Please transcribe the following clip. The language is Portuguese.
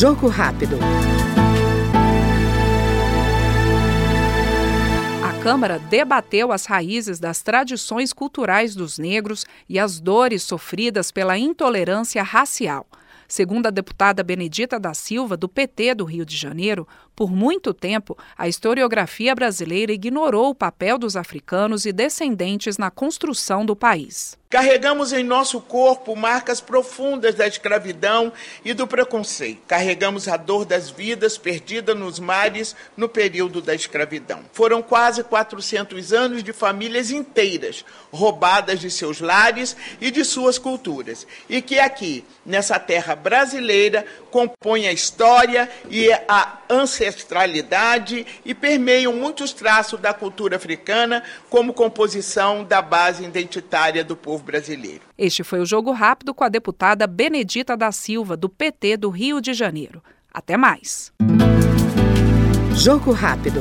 Jogo rápido. A Câmara debateu as raízes das tradições culturais dos negros e as dores sofridas pela intolerância racial. Segundo a deputada Benedita da Silva, do PT do Rio de Janeiro, por muito tempo, a historiografia brasileira ignorou o papel dos africanos e descendentes na construção do país. Carregamos em nosso corpo marcas profundas da escravidão e do preconceito. Carregamos a dor das vidas perdidas nos mares no período da escravidão. Foram quase 400 anos de famílias inteiras roubadas de seus lares e de suas culturas. E que aqui, nessa terra brasileira, compõem a história e a ancestralidade e permeiam muitos traços da cultura africana como composição da base identitária do povo brasileiro. Este foi o Jogo Rápido com a deputada Benedita da Silva, do PT do Rio de Janeiro. Até mais. Jogo Rápido.